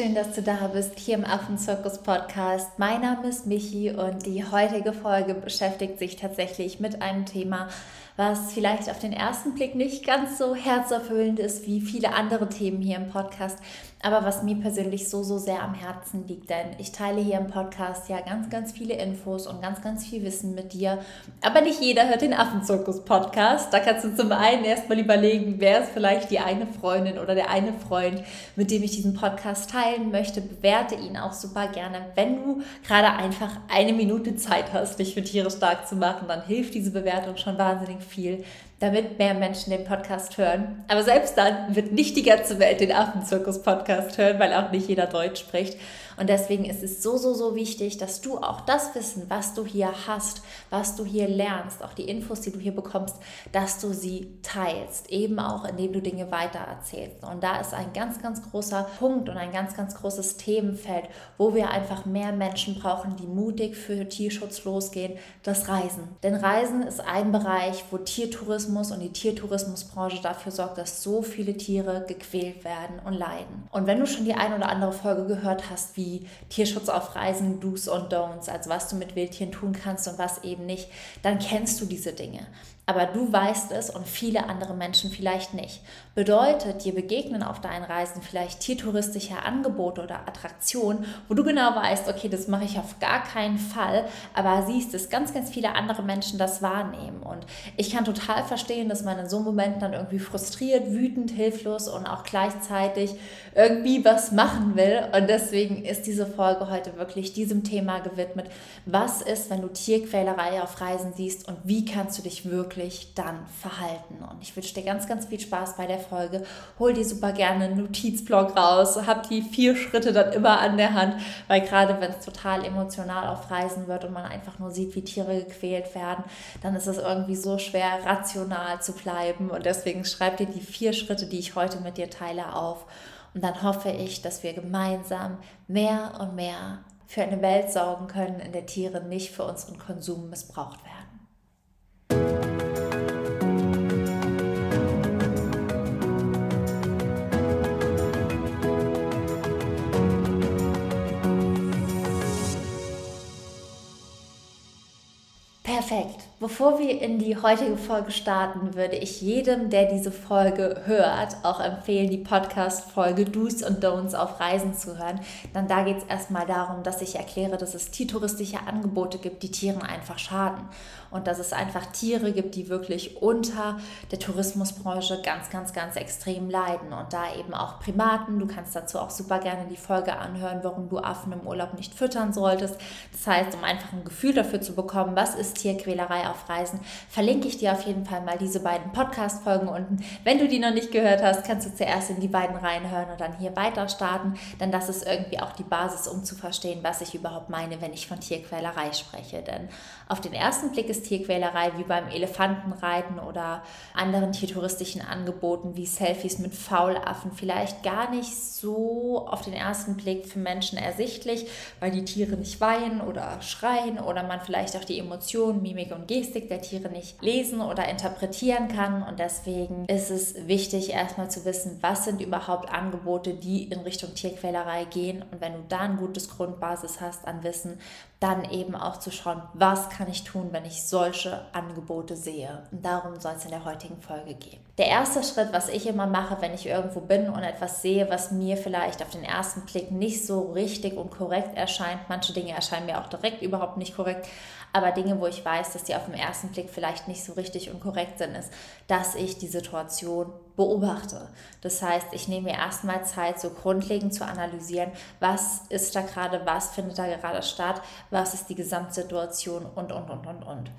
schön, dass du da bist hier im Affenzirkus Podcast. Mein Name ist Michi und die heutige Folge beschäftigt sich tatsächlich mit einem Thema, was vielleicht auf den ersten Blick nicht ganz so herzerfüllend ist wie viele andere Themen hier im Podcast, aber was mir persönlich so, so sehr am Herzen liegt. Denn ich teile hier im Podcast ja ganz, ganz viele Infos und ganz, ganz viel Wissen mit dir. Aber nicht jeder hört den Affenzirkus-Podcast. Da kannst du zum einen erstmal überlegen, wer ist vielleicht die eine Freundin oder der eine Freund, mit dem ich diesen Podcast teilen möchte. Bewerte ihn auch super gerne. Wenn du gerade einfach eine Minute Zeit hast, dich für Tiere stark zu machen, dann hilft diese Bewertung schon wahnsinnig viel damit mehr Menschen den Podcast hören. Aber selbst dann wird nicht die ganze Welt den Affenzirkus-Podcast hören, weil auch nicht jeder Deutsch spricht. Und deswegen ist es so, so, so wichtig, dass du auch das Wissen, was du hier hast, was du hier lernst, auch die Infos, die du hier bekommst, dass du sie teilst. Eben auch, indem du Dinge weitererzählst. Und da ist ein ganz, ganz großer Punkt und ein ganz, ganz großes Themenfeld, wo wir einfach mehr Menschen brauchen, die mutig für Tierschutz losgehen, das Reisen. Denn Reisen ist ein Bereich, wo Tiertourismus und die Tiertourismusbranche dafür sorgt, dass so viele Tiere gequält werden und leiden. Und wenn du schon die ein oder andere Folge gehört hast, wie wie Tierschutz auf Reisen, Do's und Don'ts, also was du mit Wildtieren tun kannst und was eben nicht, dann kennst du diese Dinge aber du weißt es und viele andere Menschen vielleicht nicht. Bedeutet, dir begegnen auf deinen Reisen vielleicht tiertouristische Angebote oder Attraktionen, wo du genau weißt, okay, das mache ich auf gar keinen Fall, aber siehst, dass ganz, ganz viele andere Menschen das wahrnehmen. Und ich kann total verstehen, dass man in so einem Moment dann irgendwie frustriert, wütend, hilflos und auch gleichzeitig irgendwie was machen will. Und deswegen ist diese Folge heute wirklich diesem Thema gewidmet. Was ist, wenn du Tierquälerei auf Reisen siehst und wie kannst du dich wirklich wirklich dann verhalten. Und ich wünsche dir ganz, ganz viel Spaß bei der Folge. Hol dir super gerne einen Notizblock raus, hab die vier Schritte dann immer an der Hand, weil gerade wenn es total emotional auf Reisen wird und man einfach nur sieht, wie Tiere gequält werden, dann ist es irgendwie so schwer, rational zu bleiben. Und deswegen schreib dir die vier Schritte, die ich heute mit dir teile, auf. Und dann hoffe ich, dass wir gemeinsam mehr und mehr für eine Welt sorgen können, in der Tiere nicht für unseren Konsum missbraucht werden. Perfekt. Bevor wir in die heutige Folge starten, würde ich jedem, der diese Folge hört, auch empfehlen, die Podcast-Folge Do's und Don'ts auf Reisen zu hören. Dann da geht es erstmal darum, dass ich erkläre, dass es tiertouristische Angebote gibt, die Tieren einfach schaden. Und dass es einfach Tiere gibt, die wirklich unter der Tourismusbranche ganz, ganz, ganz extrem leiden. Und da eben auch Primaten. Du kannst dazu auch super gerne die Folge anhören, warum du Affen im Urlaub nicht füttern solltest. Das heißt, um einfach ein Gefühl dafür zu bekommen, was ist Tierquälerei auf Reisen, verlinke ich dir auf jeden Fall mal diese beiden Podcast-Folgen unten. Wenn du die noch nicht gehört hast, kannst du zuerst in die beiden reinhören und dann hier weiter starten, denn das ist irgendwie auch die Basis, um zu verstehen, was ich überhaupt meine, wenn ich von Tierquälerei spreche. Denn auf den ersten Blick ist Tierquälerei wie beim Elefantenreiten oder anderen tiertouristischen Angeboten wie Selfies mit Faulaffen vielleicht gar nicht so auf den ersten Blick für Menschen ersichtlich, weil die Tiere nicht weinen oder schreien oder man vielleicht auch die Emotionen, Mimik und Gestik der Tiere nicht lesen oder interpretieren kann. Und deswegen ist es wichtig, erstmal zu wissen, was sind überhaupt Angebote, die in Richtung Tierquälerei gehen. Und wenn du da ein gutes Grundbasis hast an Wissen, dann eben auch zu schauen, was kann ich tun, wenn ich solche Angebote sehe. Und darum soll es in der heutigen Folge gehen. Der erste Schritt, was ich immer mache, wenn ich irgendwo bin und etwas sehe, was mir vielleicht auf den ersten Blick nicht so richtig und korrekt erscheint, manche Dinge erscheinen mir auch direkt überhaupt nicht korrekt, aber Dinge, wo ich weiß, dass die auf den ersten Blick vielleicht nicht so richtig und korrekt sind, ist, dass ich die Situation beobachte. Das heißt, ich nehme mir erstmal Zeit, so grundlegend zu analysieren, was ist da gerade, was findet da gerade statt, was ist die Gesamtsituation und, und, und, und, und.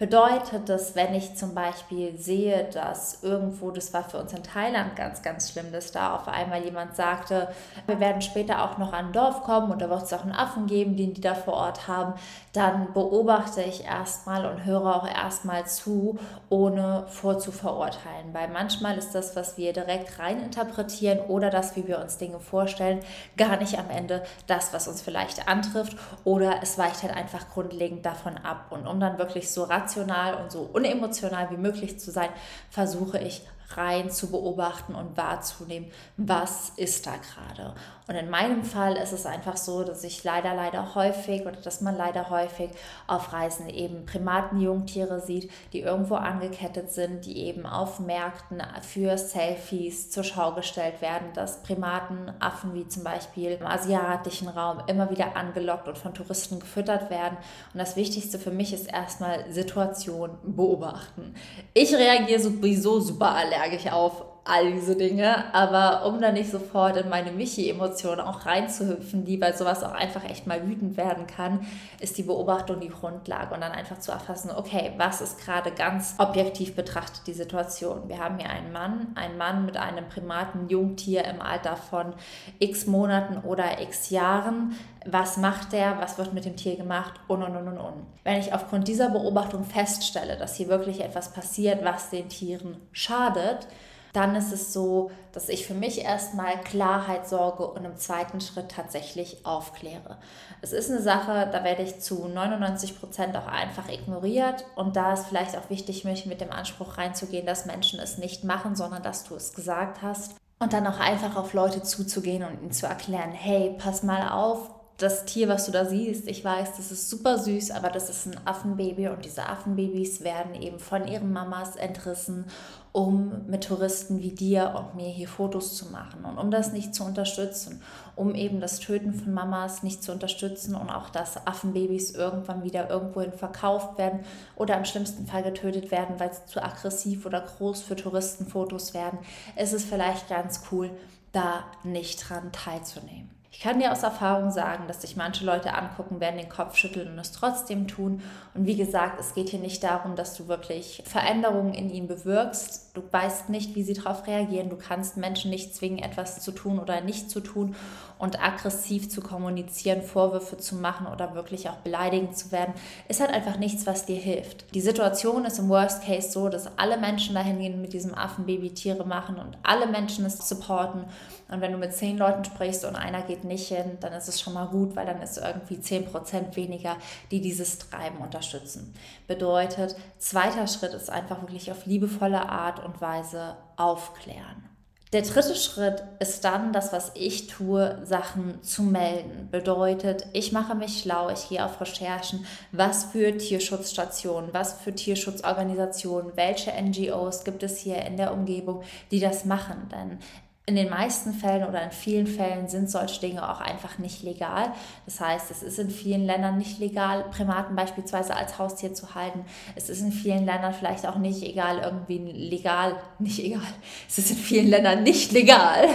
Bedeutet das, wenn ich zum Beispiel sehe, dass irgendwo, das war für uns in Thailand ganz, ganz schlimm, dass da auf einmal jemand sagte, wir werden später auch noch an ein Dorf kommen und da wird es auch einen Affen geben, den die da vor Ort haben, dann beobachte ich erstmal und höre auch erstmal zu, ohne vorzuverurteilen. Weil manchmal ist das, was wir direkt reininterpretieren oder das, wie wir uns Dinge vorstellen, gar nicht am Ende das, was uns vielleicht antrifft oder es weicht halt einfach grundlegend davon ab. Und um dann wirklich so rational und so unemotional wie möglich zu sein, versuche ich rein zu beobachten und wahrzunehmen, was ist da gerade. Und in meinem Fall ist es einfach so, dass ich leider, leider häufig oder dass man leider häufig auf Reisen eben Primatenjungtiere sieht, die irgendwo angekettet sind, die eben auf Märkten für Selfies zur Schau gestellt werden, dass Primatenaffen wie zum Beispiel im asiatischen Raum immer wieder angelockt und von Touristen gefüttert werden. Und das Wichtigste für mich ist erstmal Situation beobachten. Ich reagiere sowieso super allergisch auf all diese Dinge, aber um da nicht sofort in meine Michi-Emotionen auch reinzuhüpfen, die bei sowas auch einfach echt mal wütend werden kann, ist die Beobachtung die Grundlage und dann einfach zu erfassen, okay, was ist gerade ganz objektiv betrachtet die Situation? Wir haben hier einen Mann, einen Mann mit einem primaten Jungtier im Alter von x Monaten oder x Jahren. Was macht der? Was wird mit dem Tier gemacht? Und, und, und, und, und. Wenn ich aufgrund dieser Beobachtung feststelle, dass hier wirklich etwas passiert, was den Tieren schadet, dann ist es so, dass ich für mich erstmal Klarheit sorge und im zweiten Schritt tatsächlich aufkläre. Es ist eine Sache, da werde ich zu 99 Prozent auch einfach ignoriert und da ist vielleicht auch wichtig, mich mit dem Anspruch reinzugehen, dass Menschen es nicht machen, sondern dass du es gesagt hast. Und dann auch einfach auf Leute zuzugehen und ihnen zu erklären, hey, pass mal auf, das Tier, was du da siehst, ich weiß, das ist super süß, aber das ist ein Affenbaby und diese Affenbabys werden eben von ihren Mamas entrissen, um mit Touristen wie dir und mir hier Fotos zu machen und um das nicht zu unterstützen, um eben das Töten von Mamas nicht zu unterstützen und auch, dass Affenbabys irgendwann wieder irgendwohin verkauft werden oder im schlimmsten Fall getötet werden, weil sie zu aggressiv oder groß für Touristenfotos werden, ist es vielleicht ganz cool, da nicht dran teilzunehmen. Ich kann dir aus Erfahrung sagen, dass sich manche Leute angucken, werden den Kopf schütteln und es trotzdem tun. Und wie gesagt, es geht hier nicht darum, dass du wirklich Veränderungen in ihnen bewirkst. Du weißt nicht, wie sie darauf reagieren. Du kannst Menschen nicht zwingen, etwas zu tun oder nicht zu tun und aggressiv zu kommunizieren, Vorwürfe zu machen oder wirklich auch beleidigend zu werden, ist halt einfach nichts, was dir hilft. Die Situation ist im Worst Case so, dass alle Menschen dahin gehen mit diesem Affenbaby Tiere machen und alle Menschen es supporten. Und wenn du mit zehn Leuten sprichst und einer geht nicht hin, dann ist es schon mal gut, weil dann ist irgendwie zehn Prozent weniger, die dieses Treiben unterstützen. Bedeutet, zweiter Schritt ist einfach wirklich auf liebevolle Art und Weise aufklären. Der dritte Schritt ist dann das, was ich tue, Sachen zu melden. Bedeutet, ich mache mich schlau, ich gehe auf Recherchen, was für Tierschutzstationen, was für Tierschutzorganisationen, welche NGOs gibt es hier in der Umgebung, die das machen. Denn in den meisten Fällen oder in vielen Fällen sind solche Dinge auch einfach nicht legal. Das heißt, es ist in vielen Ländern nicht legal, Primaten beispielsweise als Haustier zu halten. Es ist in vielen Ländern vielleicht auch nicht egal, irgendwie legal, nicht egal. Es ist in vielen Ländern nicht legal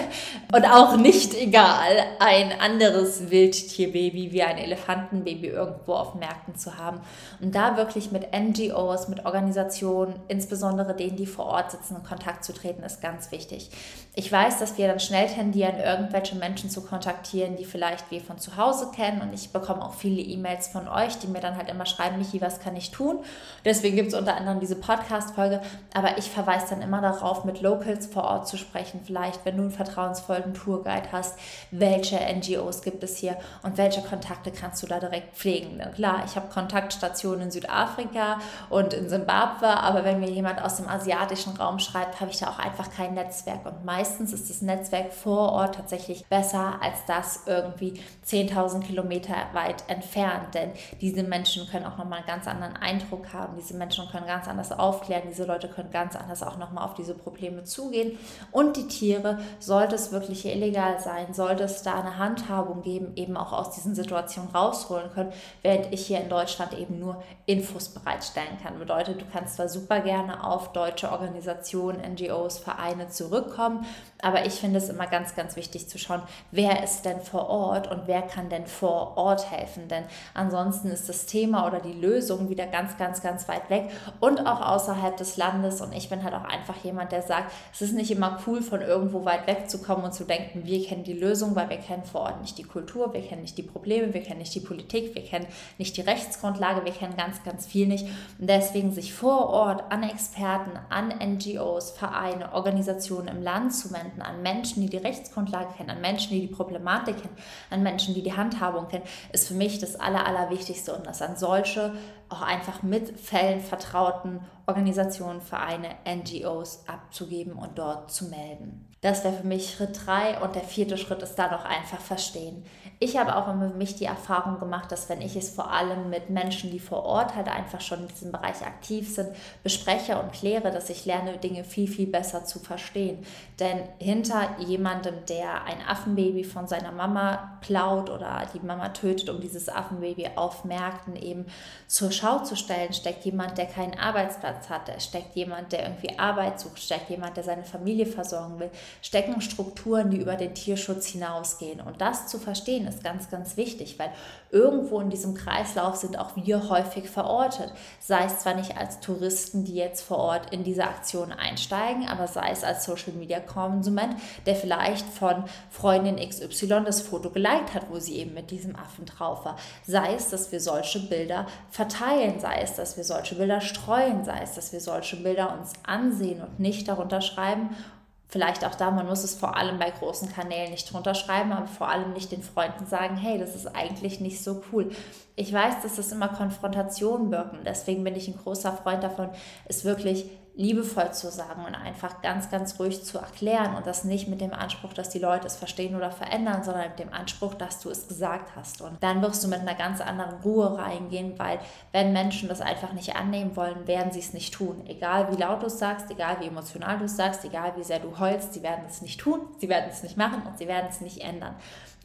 und auch nicht egal, ein anderes Wildtierbaby wie ein Elefantenbaby irgendwo auf Märkten zu haben. Und da wirklich mit NGOs, mit Organisationen, insbesondere denen, die vor Ort sitzen, in Kontakt zu treten, ist ganz wichtig. Ich weiß, dass wir dann schnell tendieren, irgendwelche Menschen zu kontaktieren, die vielleicht wir von zu Hause kennen. Und ich bekomme auch viele E-Mails von euch, die mir dann halt immer schreiben, Michi, was kann ich tun? Deswegen gibt es unter anderem diese Podcast-Folge. Aber ich verweise dann immer darauf, mit Locals vor Ort zu sprechen. Vielleicht, wenn du einen vertrauensvollen Tourguide hast, welche NGOs gibt es hier und welche Kontakte kannst du da direkt pflegen. Klar, ich habe Kontaktstationen in Südafrika und in Simbabwe, aber wenn mir jemand aus dem asiatischen Raum schreibt, habe ich da auch einfach kein Netzwerk. Und meistens ist es das Netzwerk vor Ort tatsächlich besser als das irgendwie 10.000 Kilometer weit entfernt. Denn diese Menschen können auch nochmal einen ganz anderen Eindruck haben. Diese Menschen können ganz anders aufklären. Diese Leute können ganz anders auch nochmal auf diese Probleme zugehen. Und die Tiere, sollte es wirklich illegal sein, sollte es da eine Handhabung geben, eben auch aus diesen Situationen rausholen können, während ich hier in Deutschland eben nur Infos bereitstellen kann. Bedeutet, du kannst zwar super gerne auf deutsche Organisationen, NGOs, Vereine zurückkommen, aber ich finde es immer ganz, ganz wichtig zu schauen, wer ist denn vor Ort und wer kann denn vor Ort helfen. Denn ansonsten ist das Thema oder die Lösung wieder ganz, ganz, ganz weit weg und auch außerhalb des Landes. Und ich bin halt auch einfach jemand, der sagt, es ist nicht immer cool, von irgendwo weit weg zu kommen und zu denken, wir kennen die Lösung, weil wir kennen vor Ort nicht die Kultur, wir kennen nicht die Probleme, wir kennen nicht die Politik, wir kennen nicht die Rechtsgrundlage, wir kennen ganz, ganz viel nicht. Und deswegen sich vor Ort an Experten, an NGOs, Vereine, Organisationen im Land zu wenden wenden an Menschen, die die Rechtsgrundlage kennen, an Menschen, die die Problematik kennen, an Menschen, die die Handhabung kennen, ist für mich das Aller, Allerwichtigste und das an solche auch einfach mit Fällen vertrauten Organisationen, Vereine, NGOs abzugeben und dort zu melden. Das wäre für mich Schritt drei und der vierte Schritt ist dann auch einfach verstehen. Ich habe auch für mich die Erfahrung gemacht, dass wenn ich es vor allem mit Menschen, die vor Ort halt einfach schon in diesem Bereich aktiv sind, bespreche und kläre, dass ich lerne, Dinge viel, viel besser zu verstehen. Denn hinter jemandem, der ein Affenbaby von seiner Mama klaut oder die Mama tötet, um dieses Affenbaby auf Märkten eben zur Schau zu stellen, steckt jemand, der keinen Arbeitsplatz hat, steckt jemand, der irgendwie Arbeit sucht, steckt jemand, der seine Familie versorgen will, stecken Strukturen, die über den Tierschutz hinausgehen. Und das zu verstehen ist ganz, ganz wichtig, weil irgendwo in diesem Kreislauf sind auch wir häufig verortet. Sei es zwar nicht als Touristen, die jetzt vor Ort in diese Aktion einsteigen, aber sei es als Social Media Konsument, der vielleicht von Freundin XY das Foto geliked hat, wo sie eben mit diesem Affen drauf war. Sei es, dass wir solche Bilder verteilen, sei es, dass wir solche Bilder streuen, sei es, dass wir solche Bilder uns ansehen und nicht darunter schreiben, vielleicht auch da, man muss es vor allem bei großen Kanälen nicht drunter schreiben, aber vor allem nicht den Freunden sagen, hey, das ist eigentlich nicht so cool. Ich weiß, dass das immer Konfrontationen wirken, deswegen bin ich ein großer Freund davon, es wirklich liebevoll zu sagen und einfach ganz, ganz ruhig zu erklären und das nicht mit dem Anspruch, dass die Leute es verstehen oder verändern, sondern mit dem Anspruch, dass du es gesagt hast. Und dann wirst du mit einer ganz anderen Ruhe reingehen, weil wenn Menschen das einfach nicht annehmen wollen, werden sie es nicht tun. Egal wie laut du es sagst, egal wie emotional du es sagst, egal wie sehr du heulst, sie werden es nicht tun, sie werden es nicht machen und sie werden es nicht ändern.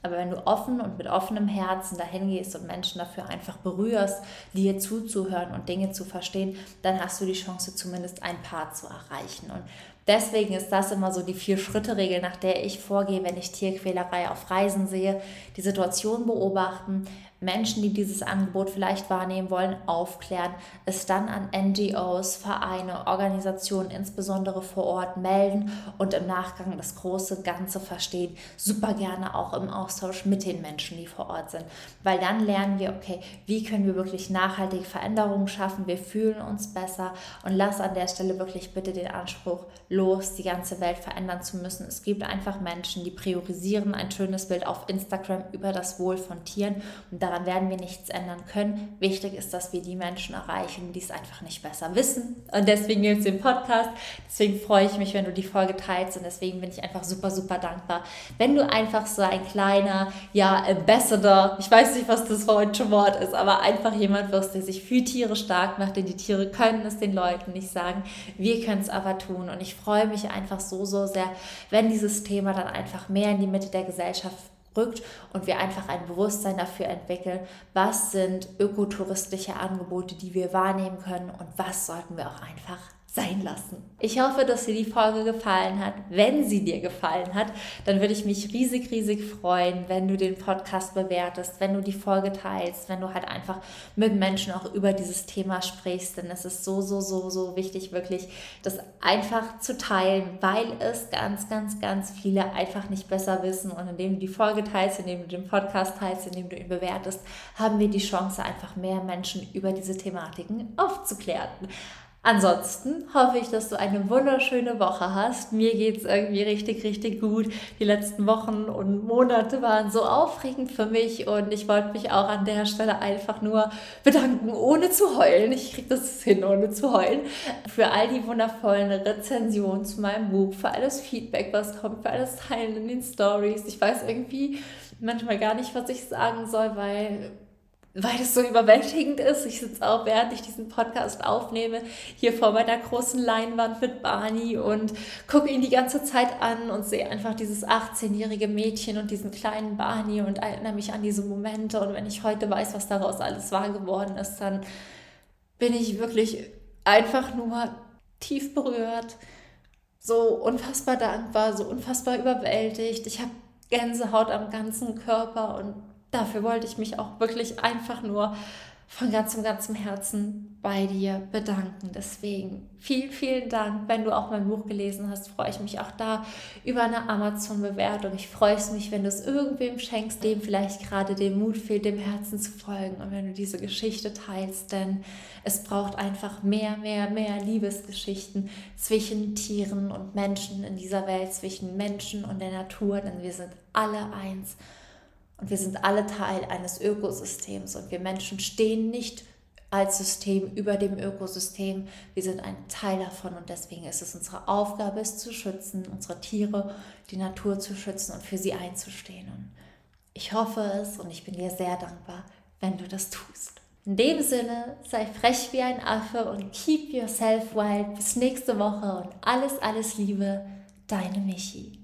Aber wenn du offen und mit offenem Herzen dahin gehst und Menschen dafür einfach berührst, dir zuzuhören und Dinge zu verstehen, dann hast du die Chance, zumindest ein Paar zu erreichen. Und deswegen ist das immer so die Vier-Schritte-Regel, nach der ich vorgehe, wenn ich Tierquälerei auf Reisen sehe. Die Situation beobachten, Menschen, die dieses Angebot vielleicht wahrnehmen wollen, aufklären, es dann an NGOs, Vereine, Organisationen, insbesondere vor Ort melden und im Nachgang das große Ganze verstehen. Super gerne auch im Austausch mit den Menschen, die vor Ort sind, weil dann lernen wir, okay, wie können wir wirklich nachhaltige Veränderungen schaffen, wir fühlen uns besser und lass an der Stelle wirklich bitte den Anspruch los, die ganze Welt verändern zu müssen. Es gibt einfach Menschen, die priorisieren ein schönes Bild auf Instagram über das Wohl von Tieren und da daran werden wir nichts ändern können. Wichtig ist, dass wir die Menschen erreichen, die es einfach nicht besser wissen. Und deswegen gibt es den Podcast. Deswegen freue ich mich, wenn du die Folge teilst. Und deswegen bin ich einfach super, super dankbar, wenn du einfach so ein kleiner, ja, Ambassador, ich weiß nicht, was das deutsche Wort ist, aber einfach jemand wirst, der sich für Tiere stark macht, denn die Tiere können es den Leuten nicht sagen. Wir können es aber tun. Und ich freue mich einfach so, so sehr, wenn dieses Thema dann einfach mehr in die Mitte der Gesellschaft rückt und wir einfach ein Bewusstsein dafür entwickeln, was sind ökotouristische Angebote, die wir wahrnehmen können und was sollten wir auch einfach sein lassen. Ich hoffe, dass dir die Folge gefallen hat. Wenn sie dir gefallen hat, dann würde ich mich riesig, riesig freuen, wenn du den Podcast bewertest, wenn du die Folge teilst, wenn du halt einfach mit Menschen auch über dieses Thema sprichst. Denn es ist so, so, so, so wichtig, wirklich das einfach zu teilen, weil es ganz, ganz, ganz viele einfach nicht besser wissen. Und indem du die Folge teilst, indem du den Podcast teilst, indem du ihn bewertest, haben wir die Chance, einfach mehr Menschen über diese Thematiken aufzuklären. Ansonsten hoffe ich, dass du eine wunderschöne Woche hast. Mir geht es irgendwie richtig, richtig gut. Die letzten Wochen und Monate waren so aufregend für mich und ich wollte mich auch an der Stelle einfach nur bedanken, ohne zu heulen. Ich kriege das hin, ohne zu heulen. Für all die wundervollen Rezensionen zu meinem Buch, für alles Feedback, was kommt, für alles Teilen in den Stories. Ich weiß irgendwie manchmal gar nicht, was ich sagen soll, weil weil es so überwältigend ist. Ich sitze auch, während ich diesen Podcast aufnehme, hier vor meiner großen Leinwand mit Barney und gucke ihn die ganze Zeit an und sehe einfach dieses 18-jährige Mädchen und diesen kleinen Barney und erinnere mich an diese Momente. Und wenn ich heute weiß, was daraus alles wahr geworden ist, dann bin ich wirklich einfach nur tief berührt, so unfassbar dankbar, so unfassbar überwältigt. Ich habe Gänsehaut am ganzen Körper und dafür wollte ich mich auch wirklich einfach nur von ganzem, ganzem Herzen bei dir bedanken. Deswegen vielen, vielen Dank. Wenn du auch mein Buch gelesen hast, freue ich mich auch da über eine Amazon-Bewertung. Ich freue mich, wenn du es irgendwem schenkst, dem vielleicht gerade den Mut fehlt, dem Herzen zu folgen und wenn du diese Geschichte teilst, denn es braucht einfach mehr, mehr, mehr Liebesgeschichten zwischen Tieren und Menschen in dieser Welt, zwischen Menschen und der Natur, denn wir sind alle eins. Und wir sind alle Teil eines Ökosystems und wir Menschen stehen nicht als System über dem Ökosystem. Wir sind ein Teil davon und deswegen ist es unsere Aufgabe, es zu schützen, unsere Tiere, die Natur zu schützen und für sie einzustehen. Und ich hoffe es und ich bin dir sehr dankbar, wenn du das tust. In dem Sinne, sei frech wie ein Affe und keep yourself wild. Bis nächste Woche und alles, alles Liebe, deine Michi.